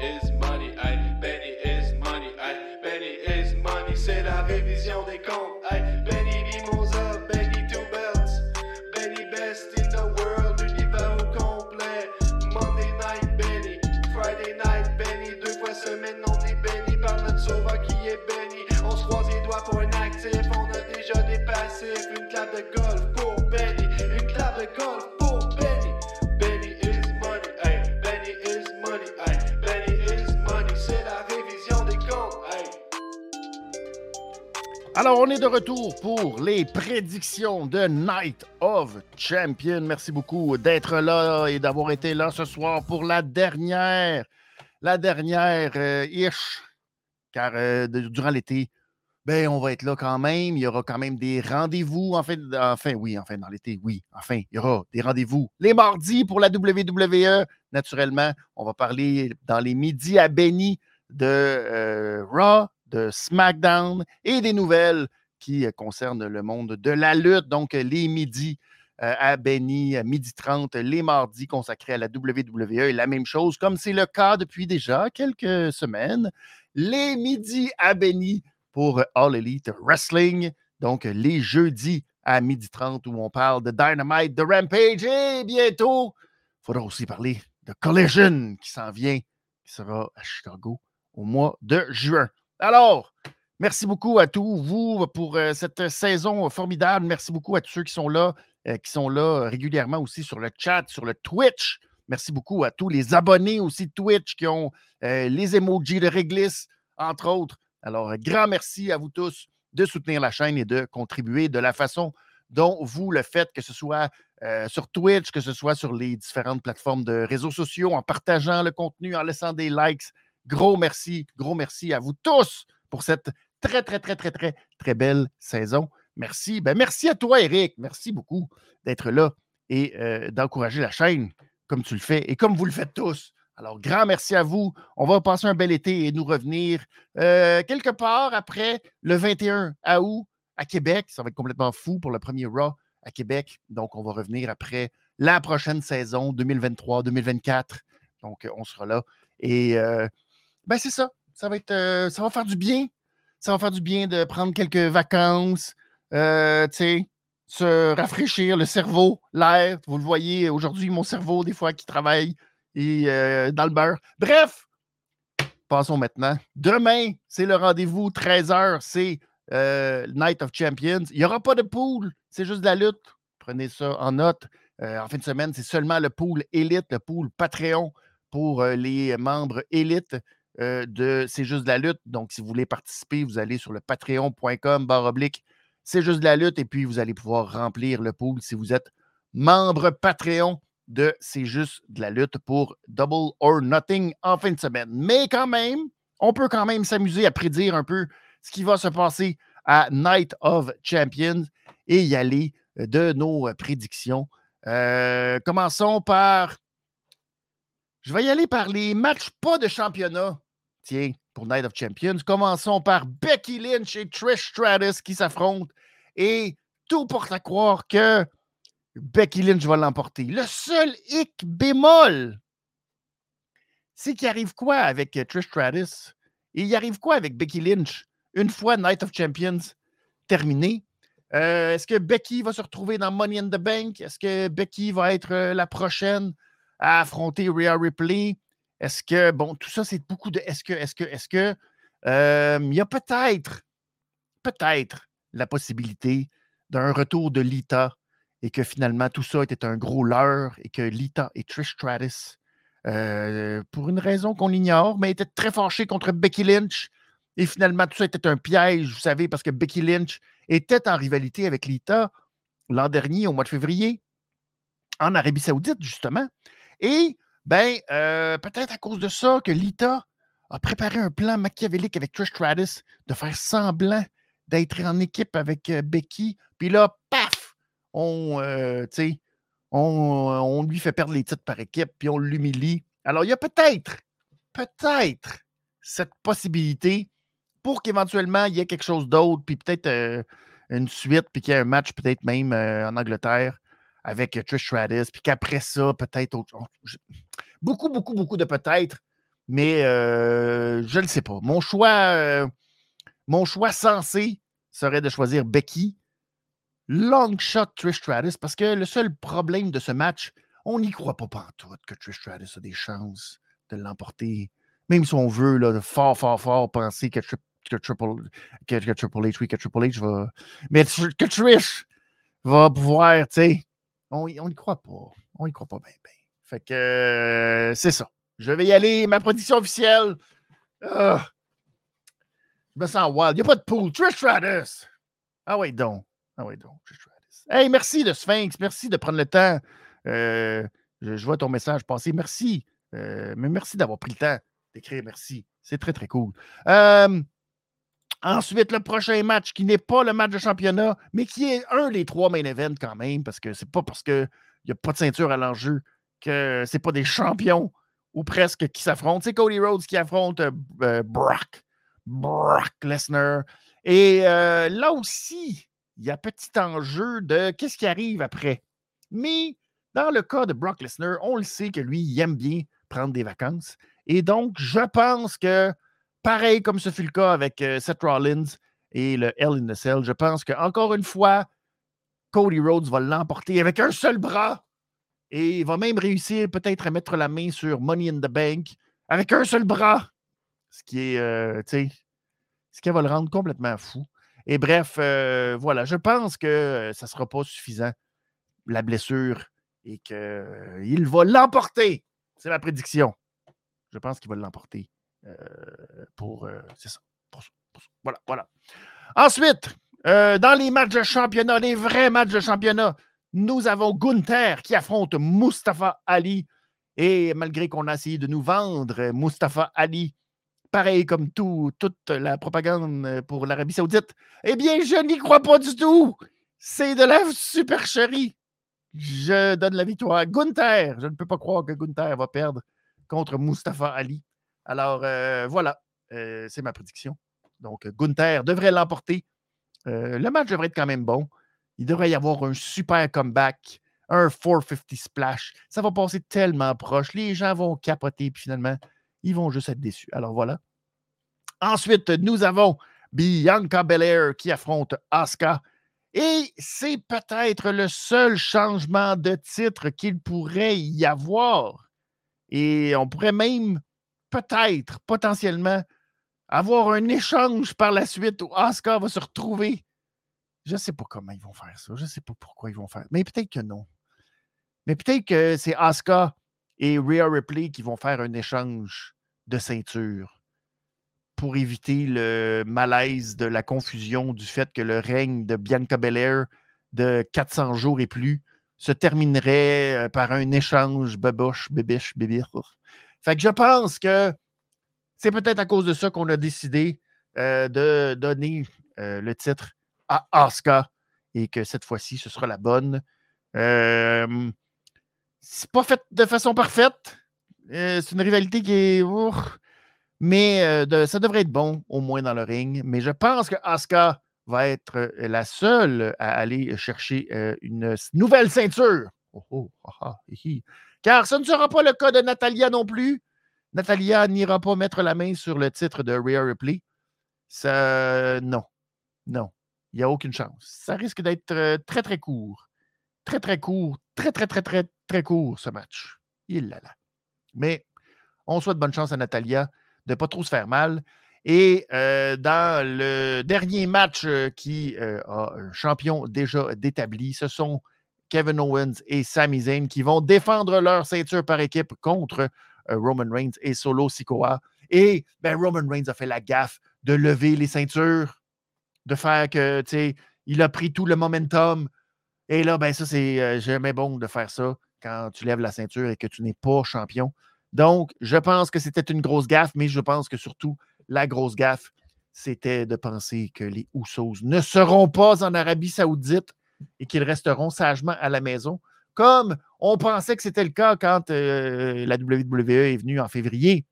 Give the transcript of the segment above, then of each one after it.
is Alors, on est de retour pour les prédictions de Night of Champions. Merci beaucoup d'être là et d'avoir été là ce soir pour la dernière, la dernière euh, ish, car euh, durant l'été, ben, on va être là quand même. Il y aura quand même des rendez-vous. Enfin, enfin, oui, enfin, dans l'été, oui. Enfin, il y aura des rendez-vous les mardis pour la WWE. Naturellement, on va parler dans les midis à Benny de euh, Raw, de SmackDown et des nouvelles qui euh, concernent le monde de la lutte. Donc, euh, les midis euh, à Benny, à midi 30, les mardis consacrés à la WWE. Et la même chose, comme c'est le cas depuis déjà quelques semaines, les midis à Benny pour All Elite Wrestling. Donc, les jeudis à midi 30 où on parle de Dynamite, de Rampage et bientôt, il faudra aussi parler de Collision qui s'en vient, qui sera à Chicago au mois de juin. Alors, merci beaucoup à tous vous pour euh, cette saison formidable. Merci beaucoup à tous ceux qui sont là, euh, qui sont là régulièrement aussi sur le chat, sur le Twitch. Merci beaucoup à tous les abonnés aussi de Twitch qui ont euh, les emojis de réglisse, entre autres. Alors, euh, grand merci à vous tous de soutenir la chaîne et de contribuer de la façon dont vous le faites, que ce soit euh, sur Twitch, que ce soit sur les différentes plateformes de réseaux sociaux, en partageant le contenu, en laissant des likes. Gros merci, gros merci à vous tous pour cette très, très, très, très, très, très belle saison. Merci. Ben, merci à toi, Eric. Merci beaucoup d'être là et euh, d'encourager la chaîne comme tu le fais et comme vous le faites tous. Alors, grand merci à vous. On va passer un bel été et nous revenir euh, quelque part après le 21 août à Québec. Ça va être complètement fou pour le premier Raw à Québec. Donc, on va revenir après la prochaine saison 2023-2024. Donc, on sera là. Et euh, ben, c'est ça. Ça va, être, euh, ça va faire du bien. Ça va faire du bien de prendre quelques vacances, euh, se rafraîchir le cerveau, l'air. Vous le voyez aujourd'hui, mon cerveau, des fois, qui travaille et, euh, dans le beurre. Bref, passons maintenant. Demain, c'est le rendez-vous, 13h, c'est Night of Champions. Il n'y aura pas de pool, c'est juste de la lutte. Prenez ça en note. En fin de semaine, c'est seulement le pool élite, le pool Patreon pour les membres élites euh, de C'est juste de la lutte. Donc, si vous voulez participer, vous allez sur le patreon.com barre oblique C'est juste de la lutte et puis vous allez pouvoir remplir le pool si vous êtes membre Patreon de C'est juste de la lutte pour Double or Nothing en fin de semaine. Mais quand même, on peut quand même s'amuser à prédire un peu ce qui va se passer à Night of Champions et y aller euh, de nos euh, prédictions. Commençons par. Je vais y aller par les matchs pas de championnat. Tiens, pour Night of Champions. Commençons par Becky Lynch et Trish Stratus qui s'affrontent. Et tout porte à croire que Becky Lynch va l'emporter. Le seul hic bémol, c'est qu'il arrive quoi avec Trish Stratus? Il arrive quoi avec Becky Lynch une fois Night of Champions terminé? Euh, Est-ce que Becky va se retrouver dans Money in the Bank? Est-ce que Becky va être euh, la prochaine à affronter Rhea Ripley? Est-ce que, bon, tout ça, c'est beaucoup de est-ce que, est-ce que, est-ce que, il y a peut-être, peut-être la possibilité d'un retour de Lita et que finalement tout ça était un gros leurre et que Lita et Trish Stratus, pour une raison qu'on ignore, mais étaient très fâchés contre Becky Lynch. Et finalement, tout ça était un piège, vous savez, parce que Becky Lynch était en rivalité avec Lita l'an dernier, au mois de février, en Arabie Saoudite, justement. Et, ben, euh, peut-être à cause de ça que Lita a préparé un plan machiavélique avec Trish Stratus de faire semblant d'être en équipe avec euh, Becky. Puis là, paf, on, euh, on, lui fait perdre les titres par équipe, puis on l'humilie. Alors, il y a peut-être, peut-être cette possibilité pour qu'éventuellement il y ait quelque chose d'autre, puis peut-être une suite, puis qu'il y ait un match peut-être même en Angleterre avec Trish Stratus, puis qu'après ça, peut-être Beaucoup, beaucoup, beaucoup de peut-être. Mais euh, je ne sais pas. Mon choix, euh, mon choix sensé serait de choisir Becky. Long shot Trish Stratus, parce que le seul problème de ce match, on n'y croit pas tout que Trish Stratus a des chances de l'emporter. Même si on veut, là, fort, fort, fort, penser que, que, Triple, que, Triple H, oui, que Triple H va. Mais que Trish va pouvoir, tu sais. On n'y croit pas. On n'y croit pas bien. Fait que euh, c'est ça. Je vais y aller. Ma prédiction officielle. Ah. je me sens wild. Il n'y a pas de pool. Trish Stratus. Ah oui, donc. Ah oui, donc. Trish Stratus. Hey, merci de Sphinx. Merci de prendre le temps. Euh, je, vois ton message passer. Merci. Euh, mais merci d'avoir pris le temps d'écrire. Merci. C'est très, très cool. Ensuite, le prochain match qui n'est pas le match de championnat, mais qui est un des trois main events quand même, parce que c'est pas parce qu'il n'y a pas de ceinture à l'enjeu que c'est pas des champions ou presque qui s'affrontent. C'est Cody Rhodes qui affronte euh, euh, Brock, Brock Lesnar. Et euh, là aussi, il y a petit enjeu de qu'est-ce qui arrive après. Mais dans le cas de Brock Lesnar, on le sait que lui, il aime bien prendre des vacances. Et donc, je pense que, pareil comme ce fut le cas avec Seth Rollins et le Hell in the Cell, je pense qu'encore une fois, Cody Rhodes va l'emporter avec un seul bras et il va même réussir peut-être à mettre la main sur Money in the Bank avec un seul bras. Ce qui est, euh, tu sais, ce qui va le rendre complètement fou. Et bref, euh, voilà, je pense que ça ne sera pas suffisant, la blessure, et qu'il va l'emporter. C'est ma prédiction. Je pense qu'il va l'emporter euh, pour. c'est ça. Voilà, voilà. Ensuite, dans les matchs de championnat, les vrais matchs de championnat, nous avons Gunther qui affronte Mustafa Ali. Et malgré qu'on a essayé de nous vendre Mustafa Ali, pareil comme tout, toute la propagande pour l'Arabie Saoudite, eh bien, je n'y crois pas du tout. C'est de la supercherie. Je donne la victoire à Gunther. Je ne peux pas croire que Gunther va perdre contre Mustafa Ali. Alors, euh, voilà, euh, c'est ma prédiction. Donc, Gunther devrait l'emporter. Euh, le match devrait être quand même bon. Il devrait y avoir un super comeback, un 450 splash. Ça va passer tellement proche. Les gens vont capoter, puis finalement, ils vont juste être déçus. Alors voilà. Ensuite, nous avons Bianca Belair qui affronte Asuka. Et c'est peut-être le seul changement de titre qu'il pourrait y avoir. Et on pourrait même, peut-être, potentiellement, avoir un échange par la suite où Asuka va se retrouver je ne sais pas comment ils vont faire ça. Je ne sais pas pourquoi ils vont faire. Mais peut-être que non. Mais peut-être que c'est Asuka et Rhea Ripley qui vont faire un échange de ceinture pour éviter le malaise de la confusion du fait que le règne de Bianca Belair de 400 jours et plus se terminerait euh, par un échange baboche, bébiche, bébir. Fait que je pense que c'est peut-être à cause de ça qu'on a décidé euh, de donner euh, le titre à Asuka et que cette fois-ci, ce sera la bonne. Euh, c'est pas fait de façon parfaite. c'est une rivalité qui est. mais ça devrait être bon, au moins dans le ring. Mais je pense que Asuka va être la seule à aller chercher une nouvelle ceinture. Car ce ne sera pas le cas de Natalia non plus. Natalia n'ira pas mettre la main sur le titre de Rhea Ripley. Ça, non. Non. Il n'y a aucune chance. Ça risque d'être très, très court. Très, très court. Très, très, très, très, très court, ce match. Il là là. Mais on souhaite bonne chance à Natalia de ne pas trop se faire mal. Et dans le dernier match qui a un champion déjà d'établi, ce sont Kevin Owens et Sami Zayn qui vont défendre leur ceinture par équipe contre Roman Reigns et Solo Sikoa. Et ben, Roman Reigns a fait la gaffe de lever les ceintures de faire que, tu sais, il a pris tout le momentum. Et là, ben ça, c'est euh, jamais bon de faire ça quand tu lèves la ceinture et que tu n'es pas champion. Donc, je pense que c'était une grosse gaffe, mais je pense que surtout, la grosse gaffe, c'était de penser que les Usos ne seront pas en Arabie Saoudite et qu'ils resteront sagement à la maison, comme on pensait que c'était le cas quand euh, la WWE est venue en février.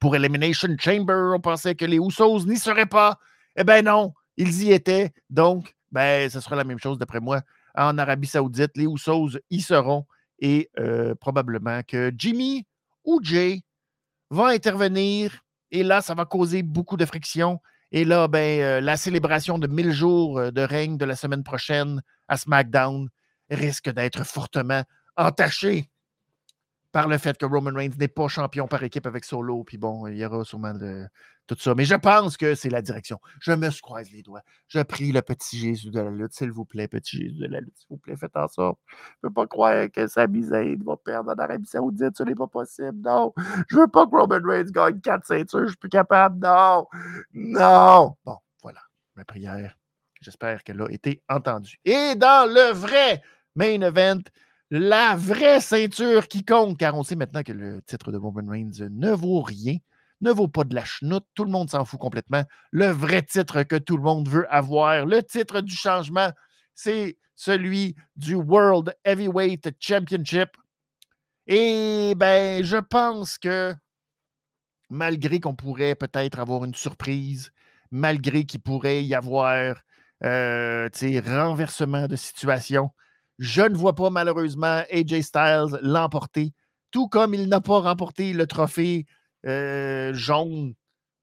Pour Elimination Chamber, on pensait que les Usos n'y seraient pas. Eh bien non, ils y étaient. Donc, ben, ce sera la même chose d'après moi en Arabie Saoudite. Les Usos y seront et euh, probablement que Jimmy ou Jay va intervenir et là, ça va causer beaucoup de friction. Et là, ben, euh, la célébration de 1000 jours euh, de règne de la semaine prochaine à SmackDown risque d'être fortement entachée par le fait que Roman Reigns n'est pas champion par équipe avec Solo. Puis bon, il y aura sûrement de, tout ça. Mais je pense que c'est la direction. Je me croise les doigts. Je prie le petit Jésus de la lutte, s'il vous plaît, petit Jésus de la lutte, s'il vous plaît, faites en sorte. Je ne veux pas croire que Sami Zayn va perdre en Arabie Saoudite. Ce n'est pas possible. Non. Je ne veux pas que Roman Reigns gagne quatre ceintures. Je ne suis plus capable. Non. Non. Bon, voilà. Ma prière. J'espère qu'elle a été entendue. Et dans le vrai main event, la vraie ceinture qui compte, car on sait maintenant que le titre de Roman Reigns ne vaut rien, ne vaut pas de la chenoute, tout le monde s'en fout complètement. Le vrai titre que tout le monde veut avoir, le titre du changement, c'est celui du World Heavyweight Championship. Et ben, je pense que malgré qu'on pourrait peut-être avoir une surprise, malgré qu'il pourrait y avoir euh, renversement de situation, je ne vois pas malheureusement AJ Styles l'emporter, tout comme il n'a pas remporté le trophée euh, jaune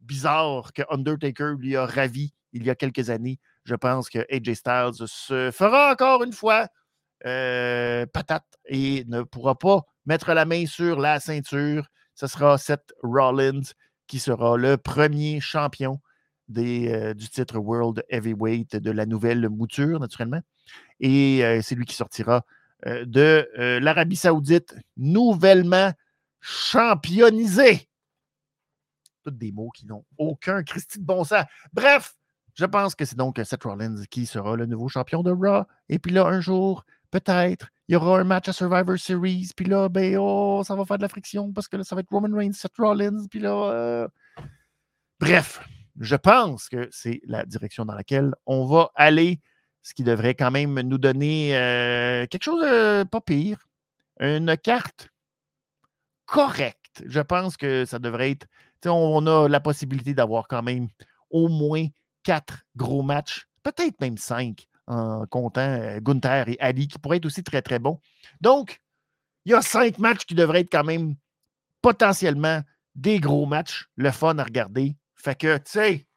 bizarre que Undertaker lui a ravi il y a quelques années. Je pense que AJ Styles se fera encore une fois euh, patate et ne pourra pas mettre la main sur la ceinture. Ce sera Seth Rollins qui sera le premier champion euh, du titre World Heavyweight de la nouvelle mouture, naturellement. Et c'est lui qui sortira de l'Arabie Saoudite nouvellement championnisé. Des mots qui n'ont aucun Christy de bon sens. Bref, je pense que c'est donc Seth Rollins qui sera le nouveau champion de Raw. Et puis là, un jour, peut-être, il y aura un match à Survivor Series. Puis là, ben, oh, ça va faire de la friction parce que là, ça va être Roman Reigns, Seth Rollins. Puis là, bref, je pense que c'est la direction dans laquelle on va aller ce qui devrait quand même nous donner euh, quelque chose de pas pire, une carte correcte. Je pense que ça devrait être. On a la possibilité d'avoir quand même au moins quatre gros matchs, peut-être même cinq, en comptant euh, Gunther et Ali, qui pourraient être aussi très, très bons. Donc, il y a cinq matchs qui devraient être quand même potentiellement des gros matchs, le fun à regarder. Fait que, tu sais,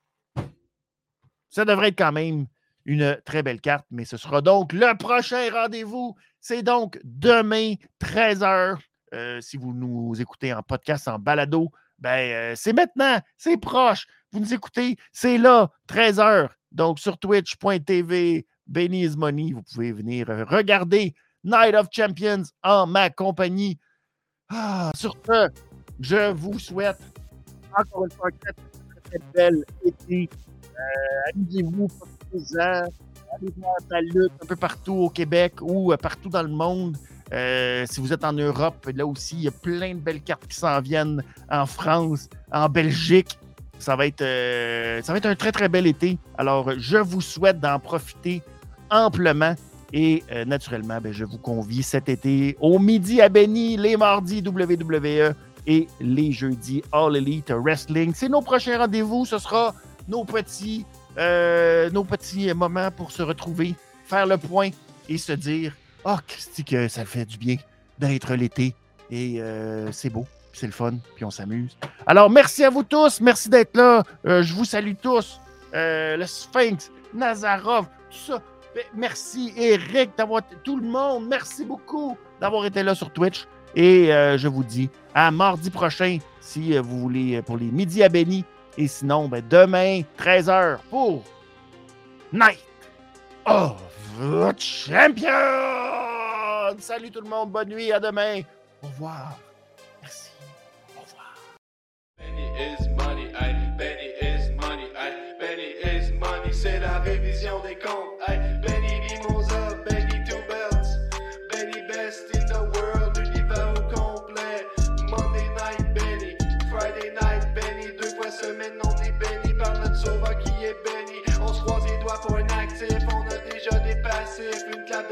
ça devrait être quand même une très belle carte, mais ce sera donc le prochain rendez-vous. C'est donc demain, 13h. Euh, si vous nous écoutez en podcast, en balado, ben, euh, c'est maintenant, c'est proche. Vous nous écoutez, c'est là, 13h. Donc, sur twitch.tv, Benny is Money, vous pouvez venir regarder Night of Champions en ma compagnie. Ah, sur ce, je vous souhaite encore une fois très, belle été. Euh, amusez-vous, allez voir la lutte un peu partout au Québec ou euh, partout dans le monde. Euh, si vous êtes en Europe, là aussi, il y a plein de belles cartes qui s'en viennent en France, en Belgique. Ça va, être, euh, ça va être un très, très bel été. Alors, je vous souhaite d'en profiter amplement. Et naturellement, ben, je vous convie cet été au midi à Benny, les mardis WWE et les jeudis All Elite Wrestling. C'est nos prochains rendez-vous. Ce sera nos petits euh, nos petits moments pour se retrouver, faire le point et se dire oh, Christy, que ça fait du bien d'être l'été. Et euh, c'est beau, c'est le fun, puis on s'amuse. Alors, merci à vous tous, merci d'être là. Euh, je vous salue tous. le Sphinx, Nazarov, tout ça. Ben, merci, Eric, d'avoir tout le monde. Merci beaucoup d'avoir été là sur Twitch. Et je vous dis à mardi prochain, si vous voulez, pour les Midi à Béni. Et sinon, ben, demain, 13h pour Night of Champions! Salut tout le monde, bonne nuit, à demain. Au revoir. Merci. Au revoir. C'est la révision des comptes.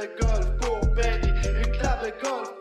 De golf pour Benny, de golf